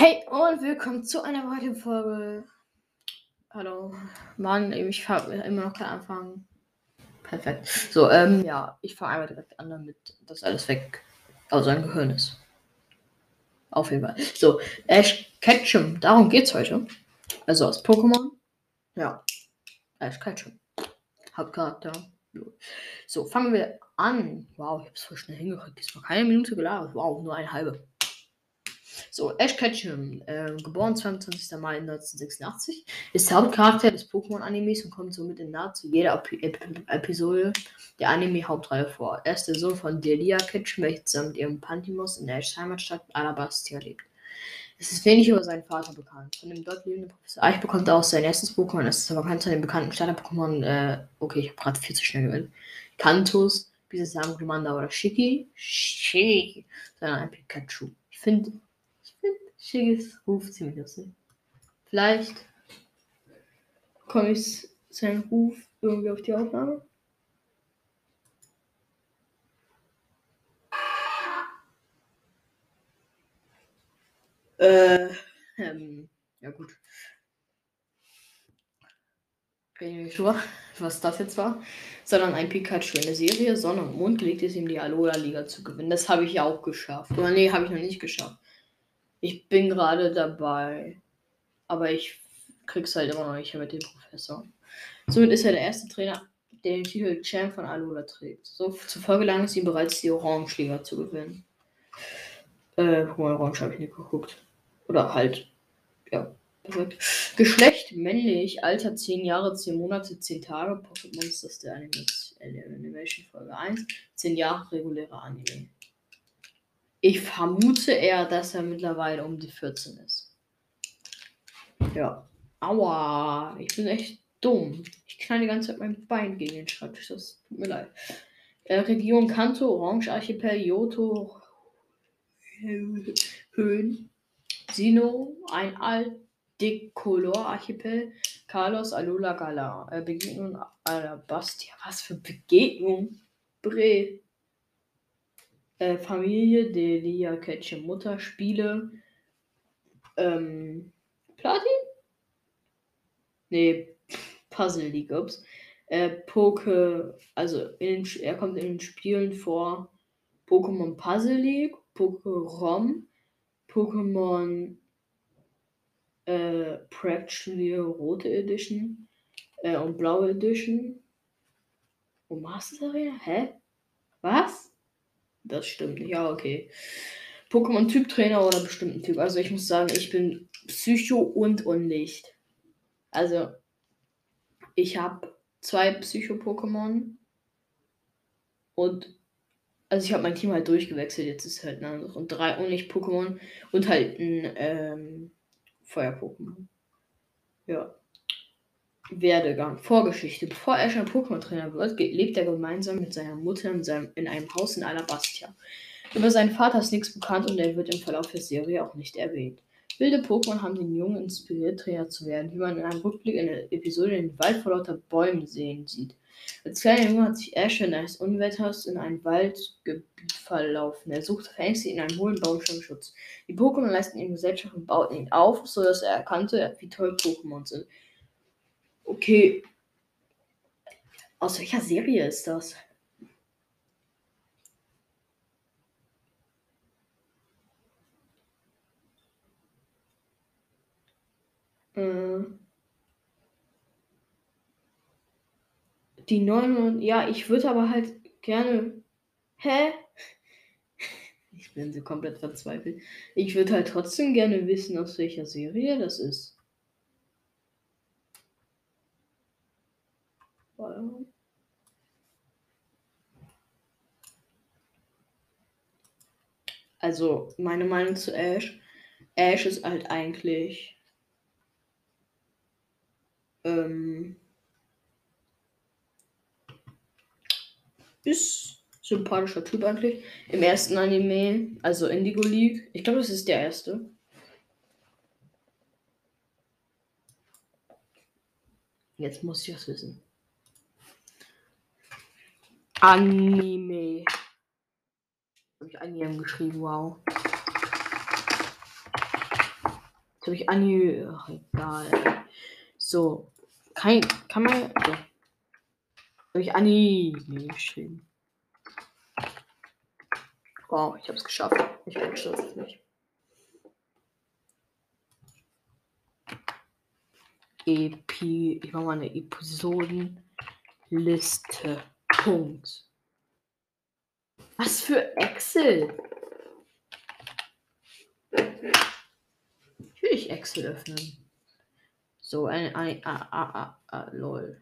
Hey und willkommen zu einer weiteren Folge. Hallo. Mann, ich habe immer noch keinen Anfang. Perfekt. So, ähm, ja, ich fange einmal direkt an, damit das alles weg aus seinem Gehirn ist. Auf jeden Fall. So, Ash Ketchum, darum geht's heute. Also aus Pokémon. Ja. Ash Ketchum. Hauptcharakter. So, fangen wir an. Wow, ich hab's voll schnell hingekriegt. Es war keine Minute gelabert. Wow, nur eine halbe. So, Ash Ketchum, äh, geboren 22. Mai 1986, ist der Hauptcharakter des Pokémon-Animes und kommt somit in nahezu jeder Ep Ep Episode der Anime-Hauptreihe vor. Er ist der Sohn von Delia Ketchum, welche zusammen mit ihrem Pantimos in der Ashs Heimatstadt Alabastia lebt. Es ist wenig über seinen Vater bekannt. Von dem dort lebenden Professor Eich bekommt er auch sein erstes Pokémon. Es ist aber bekannt von den bekannten Starter-Pokémon, äh, okay, ich habe gerade viel zu schnell gewählt. Kantos, Bisasam, Glumanda oder Shiki. Shiki, sondern ein Pikachu. Ich finde Schickes Ruf ziemlich lustig. Vielleicht komme ich seinen Ruf irgendwie auf die Aufnahme. Äh, ähm, ja gut. Reden wir drüber, was das jetzt war. Sondern ein Pikachu in der Serie Sonne und Mond gelegt ist, ihm die Alola-Liga zu gewinnen. Das habe ich ja auch geschafft. Oder nee, habe ich noch nicht geschafft. Ich bin gerade dabei. Aber ich krieg's halt immer noch nicht mit dem Professor. Somit ist er der erste Trainer, der den Titel Champ von Alola trägt. So zufolge lang ist ihm bereits die Orange-Liga zu gewinnen. Äh, Orange habe ich nicht geguckt. Oder halt, ja, perfekt. Geschlecht männlich, Alter 10 Jahre, 10 Monate, 10 Tage. Pocket Monsters der Animation Folge 1. 10 Jahre reguläre Anime. Ich vermute eher, dass er mittlerweile um die 14 ist. Ja. Aua, ich bin echt dumm. Ich knall die ganze Zeit mein Bein gegen den Schreibtisch. Das tut mir leid. Äh, Region Kanto, Orange Archipel, Yoto, Höhen, Sino, ein Aldecolor Archipel, Carlos, Alula, Gala. Äh, Begegnung Alabastia. Was für Begegnung? Bre. Äh, Familie, Delia Ketchum, Mutter, Spiele, ähm, Platin? Nee, Puzzle League, ups. Äh, Poke, also in, er kommt in den Spielen vor Pokémon Puzzle League, Pokérom, Pokémon äh, Studio Rote Edition äh, und Blaue Edition. Und Masters Arena? Hä? Was? Das stimmt. Ja, okay. Pokémon-Typ-Trainer oder bestimmten Typ. Also ich muss sagen, ich bin Psycho und Unlicht. Also ich habe zwei Psycho-Pokémon und also ich habe mein Team halt durchgewechselt. Jetzt ist halt ein anderes und drei Unlicht-Pokémon und halt ein ähm, Feuer-Pokémon. Ja. Werdegang, Vorgeschichte. Bevor er schon Pokémon-Trainer wird, lebt er gemeinsam mit seiner Mutter in, seinem, in einem Haus in Alabastia. Über seinen Vater ist nichts bekannt und er wird im Verlauf der Serie auch nicht erwähnt. Wilde Pokémon haben den Jungen inspiriert, Trainer zu werden, wie man in einem Rückblick in der Episode den Wald vor lauter Bäumen sehen sieht. Als kleiner Junge hat sich Ash in eines Unwetters in ein Waldgebiet verlaufen. Er sucht verängstigt in einem hohlen Baumstamm. Die Pokémon leisten ihm Gesellschaft und bauten ihn auf, sodass er erkannte, wie toll Pokémon sind. Okay. Aus welcher Serie ist das? Äh, die 9 ja, ich würde aber halt gerne. Hä? Ich bin so komplett verzweifelt. Ich würde halt trotzdem gerne wissen, aus welcher Serie das ist. Also, meine Meinung zu Ash. Ash ist halt eigentlich. Ähm, ist sympathischer Typ eigentlich. Im ersten Anime, also Indigo League. Ich glaube, das ist der erste. Jetzt muss ich das wissen. Anime. Habe ich Anime geschrieben, wow. habe ich Anni. Ach, egal. So. Kann, kann man. So. Habe ich Anni geschrieben. Wow, ich habe es geschafft. Ich bin stolz auf mich. Epi, ich mache mal eine Episodenliste. Punkt. Was für Excel? Ich will ich Excel öffnen. So, ein, ein, ah, ah, ah, ah, lol.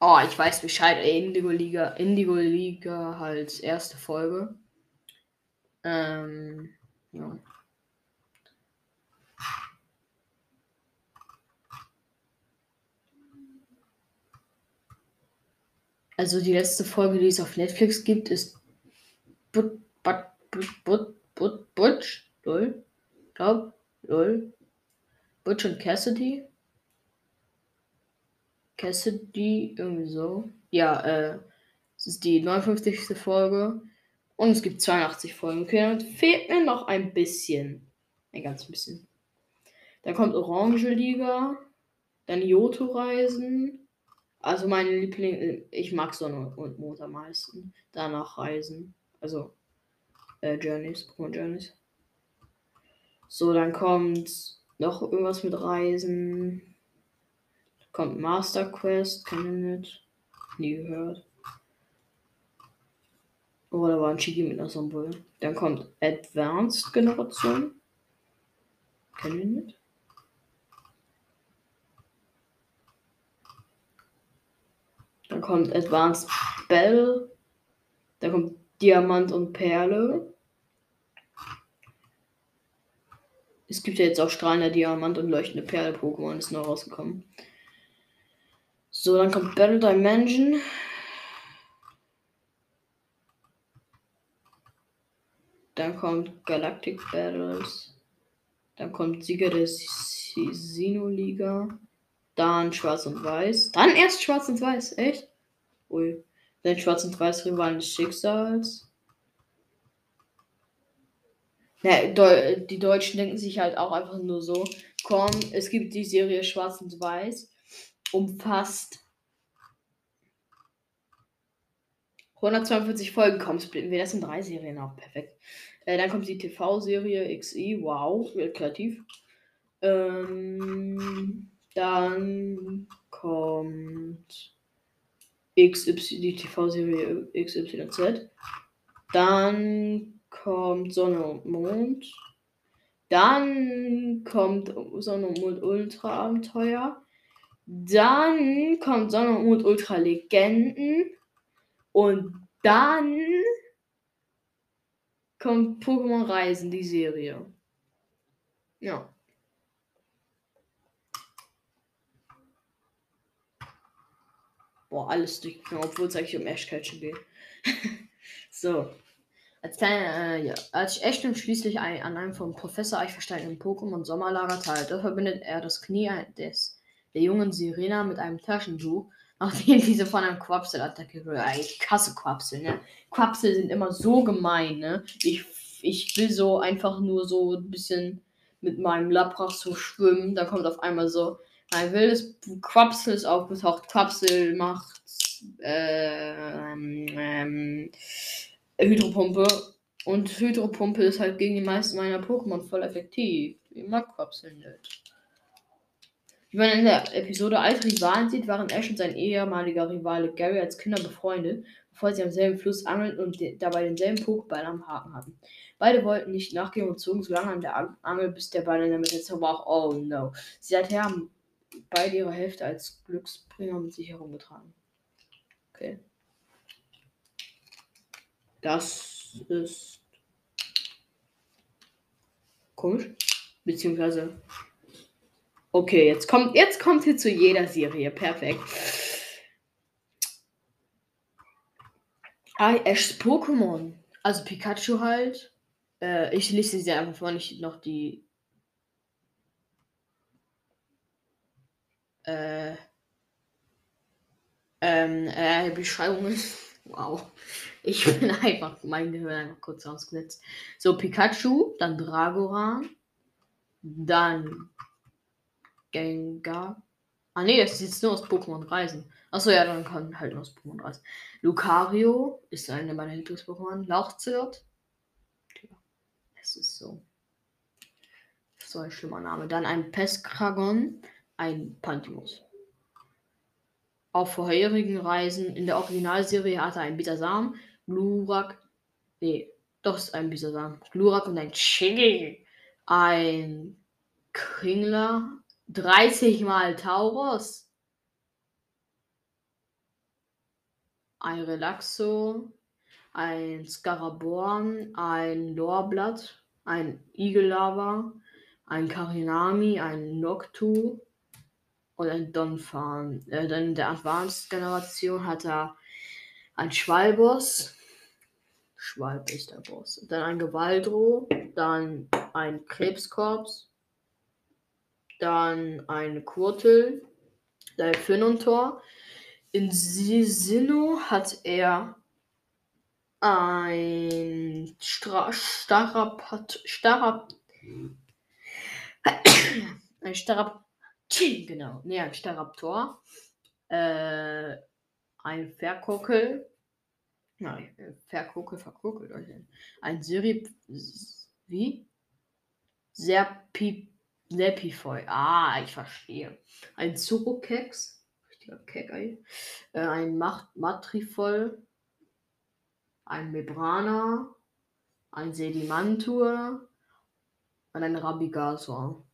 Oh, ich weiß Bescheid. Indigo Liga, Indigo Liga halt erste Folge. Ähm, ja. Also die letzte Folge, die es auf Netflix gibt, ist But, But, But, But, But, Butch, lol, glaub, lol, Butch und Cassidy. Cassidy, irgendwie so. Ja, äh, es ist die 59. Folge. Und es gibt 82 Folgen. Okay, dann fehlt mir noch ein bisschen. Ein ganz bisschen. Dann kommt Orange Liga. Dann Yoto-Reisen. Also meine Liebling, ich mag Sonne und Mond am meisten. Danach Reisen. Also äh, Journeys, Pokémon Journeys. So, dann kommt noch irgendwas mit Reisen. Kommt Master Quest, kenne ich nicht. Nie gehört. Oh, da war ein Chigi mit einer Symbol. Dann kommt Advanced Generation. Kennen wir nicht. Dann kommt Advanced Bell. Dann kommt Diamant und Perle. Es gibt ja jetzt auch strahlender Diamant und leuchtende Perle Pokémon, ist noch rausgekommen. So, dann kommt Battle Dimension. Dann kommt Galactic Battles. Dann kommt Sieger der Sino-Liga. Dann Schwarz und Weiß. Dann erst Schwarz und Weiß, echt? Ui. Dann Schwarz und Weiß Rivalen des Schicksals. Ja, die Deutschen denken sich halt auch einfach nur so, komm, es gibt die Serie Schwarz und Weiß umfasst 142 Folgen. Komm, splitten wir das in drei Serien auf. Perfekt. Äh, dann kommt die TV-Serie XI. Wow, kreativ. Ähm, dann kommt XY, die TV-Serie XYZ. Dann kommt Sonne und Mond. Dann kommt Sonne und Mond Ultra Abenteuer. Dann kommt Sonne und Ultra Legenden. Und dann kommt Pokémon Reisen, die Serie. Ja. Boah, alles durchgegangen, obwohl es eigentlich um Ash Ketchum geht. so. Als, kleine, äh, ja. Als ich echt schließlich ein, an einem vom Professor Eichverstein im Pokémon Sommerlager teilte, verbindet er das Knie des der jungen Sirena mit einem Taschentuch, nachdem diese von einem Quapsel attackiert wurde. Ich hasse Quapsel, ne? Quapsel sind immer so gemein, ne? Ich, ich will so einfach nur so ein bisschen mit meinem Lapras so schwimmen. Da kommt auf einmal so ein wildes Quapsel ist aufgetaucht. Quapsel macht ähm, ähm, Hydropumpe. Und Hydropumpe ist halt gegen die meisten meiner Pokémon voll effektiv. Ich mag Quapsel nicht. Wie man in der Episode Alte Rivalen sieht, waren Ash und sein ehemaliger Rivale Gary als Kinder befreundet, bevor sie am selben Fluss angeln und de dabei denselben Pokéball am Haken hatten. Beide wollten nicht nachgehen und zogen so lange an der Angel, bis der Ball in der Mitte zerbrach. Oh no. Seither haben beide ihre Hälfte als Glücksbringer mit sich herumgetragen. Okay. Das ist komisch. Beziehungsweise Okay, jetzt kommt, jetzt kommt hier zu jeder Serie. Perfekt. I Ash's Pokémon. Also Pikachu halt. Äh, ich lese sie einfach vor, nicht noch die. Äh, ähm, äh, Beschreibungen. Wow. Ich bin einfach, mein Gehirn einfach kurz ausgesetzt. So, Pikachu, dann Dragoran, dann Gengar. Ah ne, das ist nur aus Pokémon Reisen. Achso, ja, dann kann halt nur aus Pokémon Reisen. Lucario ist eine meiner Lieblings-Pokémon. Lauchzirt. Ja, es ist so. So ein schlimmer Name. Dann ein Peskragon, ein Pantimus. Auf vorherigen Reisen in der Originalserie hatte einen Bisasam, Glurak, nee, doch ist ein Bisasam, Glurak und ein Chili, ein Kringler, 30 mal Taurus, ein Relaxo, ein Scaraborn, ein Lorblatt, ein Igellava, ein Karinami, ein Noctu, und ein Donphan. Äh, dann in der Advanced-Generation hat er ein Schwalboss. Schwalb ist der Boss. Dann ein Gewaldro, dann ein Krebskorps, dann ein Kurtel, ein Finontor. In Sisino hat er ein Starapat, Starap, ein Starap, Genau. Nee, ein Staraptor. Äh, ein Verkokel. Nein, Verkokel, verkokelt euch. Ein Sirip. Wie? Serpi, Serpifoy. Ah, ich verstehe. Ein Zurokex. Richtiger Keck, äh, Ein Macht Matrifol. Ein Mebrana. Ein Sedimantur. Und ein Rabigasor.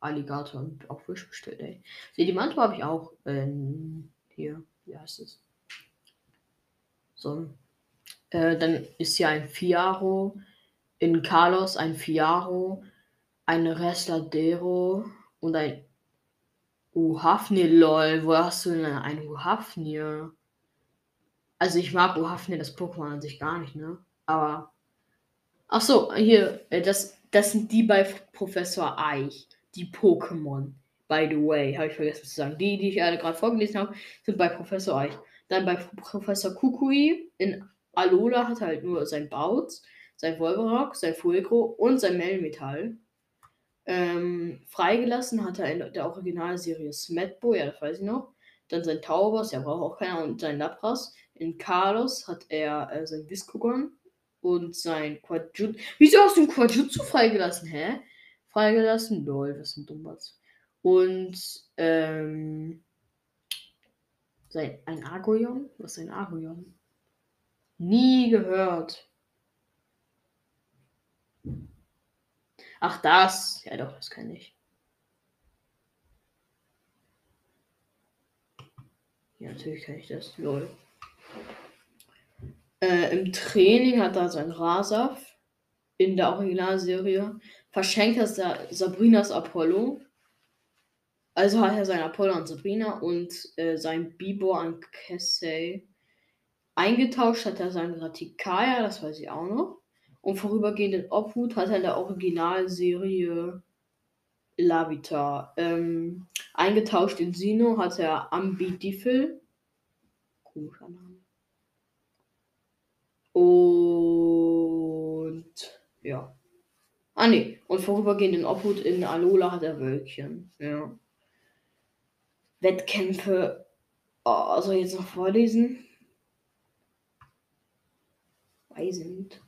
Alligator auf Wish bestellt, ey. Sedimanto habe ich auch. Ähm, hier, wie heißt es? So. Äh, dann ist hier ein Fiaro. In Carlos ein Fiaro. Ein Resladero. Und ein Uhafni, lol. Wo hast du denn ein Uhafni? Also ich mag Uhafni, das Pokémon an sich gar nicht, ne? Aber. Ach so, hier, äh, das, das sind die bei Professor Eich die Pokémon. By the way, habe ich vergessen zu sagen. Die, die ich gerade vorgelesen habe, sind bei Professor Eich. Dann bei Professor Kukui in Alola hat er halt nur sein Bautz, sein Wolverock, sein Fulgro und sein Melmetall. Ähm, freigelassen hat er in der Originalserie Smetbo, ja, das weiß ich noch. Dann sein Taubers, ja, braucht auch keiner, und sein Lapras. In Carlos hat er äh, sein Viscogon und sein Quadjutsu. Wieso hast du ein Quadjutsu freigelassen, hä? freigelassen. Lol, was ein Dummbats. Und ähm, sein, ein Argoyon? Was ist ein Argoyon? Nie gehört. Ach, das. Ja, doch, das kenne ich. Ja, natürlich kenne ich das. Lol. Äh, Im Training hat er sein Rasaf in der Originalserie verschenkt er Sa Sabrinas Apollo. Also hat er sein Apollo an Sabrina und äh, sein Bibo an Casey. Eingetauscht hat er sein Ratikaya, das weiß ich auch noch. Und vorübergehenden Obhut hat er in der Originalserie Lavita. Ähm, eingetauscht in Sino hat er Ambidifel. Komischer Name. Und ja. Ah ne, und vorübergehend in Obhut in Alola hat er Wölkchen. Ja. Wettkämpfe. Oh, soll ich jetzt noch vorlesen? Weiß nicht.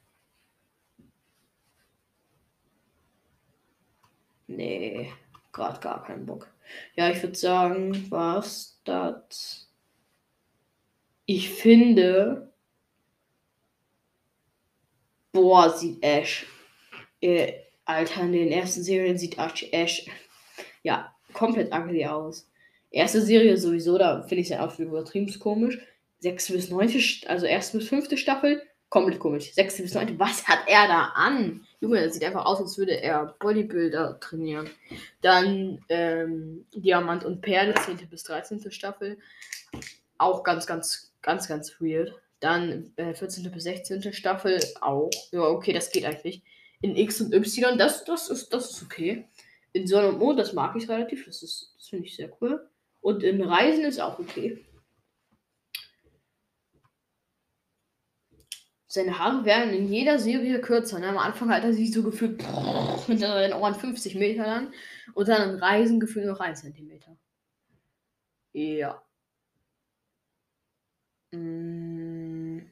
Nee, gerade gar keinen Bock. Ja, ich würde sagen, was das. Ich finde. Boah, sieht Ash äh, Alter, in den ersten Serien sieht Ash, ja komplett ugly aus. Erste Serie sowieso, da finde ich sein Outfit übertrieben komisch. Sechste bis neunte, also erste bis fünfte Staffel, komplett komisch. Sechste bis neunte, was hat er da an? Junge, das sieht einfach aus, als würde er Bodybuilder trainieren. Dann ähm, Diamant und Perle, 10. bis 13. Staffel. Auch ganz, ganz, ganz, ganz weird. Dann äh, 14. bis 16. Staffel auch. Ja, okay, das geht eigentlich. In X und Y, das, das, ist, das ist okay. In Sonne und Mond, das mag ich relativ. Das, ist, das finde ich sehr cool. Und in Reisen ist auch okay. Seine Haare werden in jeder Serie kürzer. Ne? Am Anfang hat er sich so gefühlt mit seinen Ohren 50 Meter lang und dann Reisen gefühlt noch 1 Zentimeter. Ja. Mm.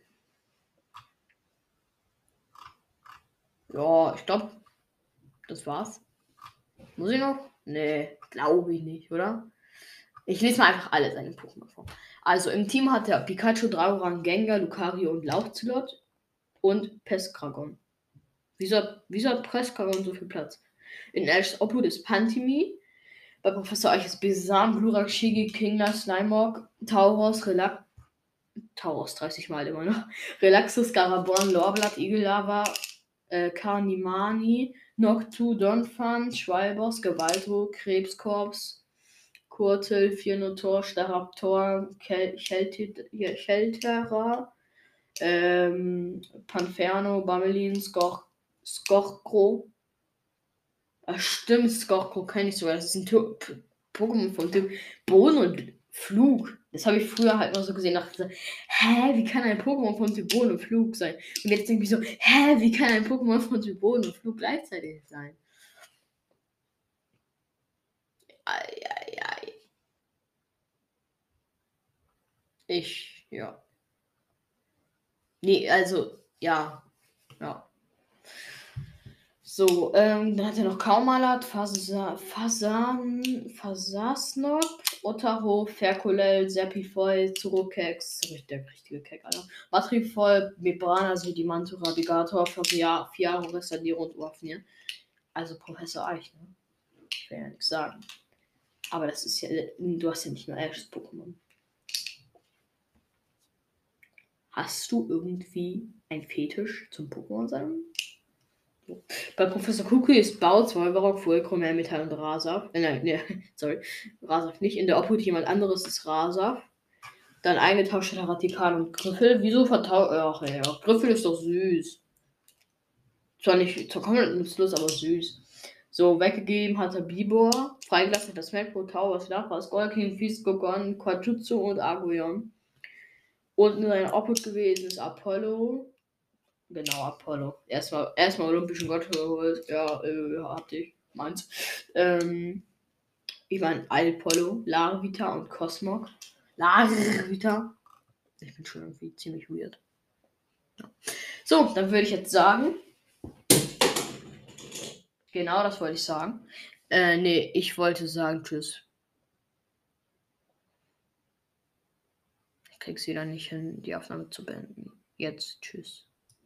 Ja, ich glaube, das war's. Muss ich noch? Nee, glaube ich nicht, oder? Ich lese mal einfach alle seine Pokémon vor. Also im Team hat er Pikachu, Dragoran, Gengar, Lucario und Lauchzilot und Peskragon. Wieso, wieso hat Peskragon so viel Platz? In Ash Obhut ist Pantimi. Bei Professor Eich ist Besam, Glurak, Shigi, Kingler, Slimog, Tauros, Relax. Tauros 30 Mal immer noch. Relaxus, Garabon, Lorblatt, Igellava, äh, Carnimani, Noctu, Donphan, Schwalbos, Gewaltro, Krebskorps, Kurtel, Firnotor, Staraptor, Chelterer, ähm, Panferno, Bamelin, Skor, Skorkro. Ach, stimmt, Skorkro kenne ich sogar. Das ist ein Pokémon von Typ Boden und Flug. Das habe ich früher halt noch so gesehen. Dachte hä, wie kann ein Pokémon von Typ Boden und Flug sein? Und jetzt denke ich so, hä, wie kann ein Pokémon von Typ Boden und Flug gleichzeitig sein? Ei, ei, ei. Ich, ja. Nee, also, ja. Ja. So, ähm, dann hat er noch Kaumalat, Fasan, Fasasnop, Otaho, Ferkulel, Serpifoy, Zurokex, der richtige Keck, Alter. Matrifol, Mebrana, Sedimantura, Bigator, Fiaro, Restadiro und Uafnir. Also Professor Eich, ne? Ich will ja nichts sagen. Aber das ist ja, du hast ja nicht nur Ashs Pokémon. Hast du irgendwie ein Fetisch zum Pokémon sammeln? Bei Professor Kuki ist Bau, Zwölberock, Fulcro, Metall und Rasaf. Äh, nein, nee, sorry. Rasaf nicht. In der Obhut jemand anderes ist Rasaf. Dann eingetauscht hat Radikal und Griffel. Wieso vertauscht. Ach ja, Griffel ist doch süß. Zwar nicht zur komplett nutzlos, aber süß. So, weggegeben hat er Bibor. Freigelassen hat das Melkro, Towers, Lapras, Golkin, Fies, Gogon, Quajutsu und Argoyon. Und in seiner Obhut gewesen ist Apollo. Genau, Apollo. Erstmal, erstmal Olympischen Gott geholt. Ja, äh, hatte ich. Meins. Ähm, ich meine, Apollo, Larvita und Cosmog. Larvita. Ich bin schon irgendwie ziemlich weird. Ja. So, dann würde ich jetzt sagen. Genau, das wollte ich sagen. Äh, nee, ich wollte sagen, tschüss. Krieg's wieder nicht hin, die Aufnahme zu beenden. Jetzt tschüss.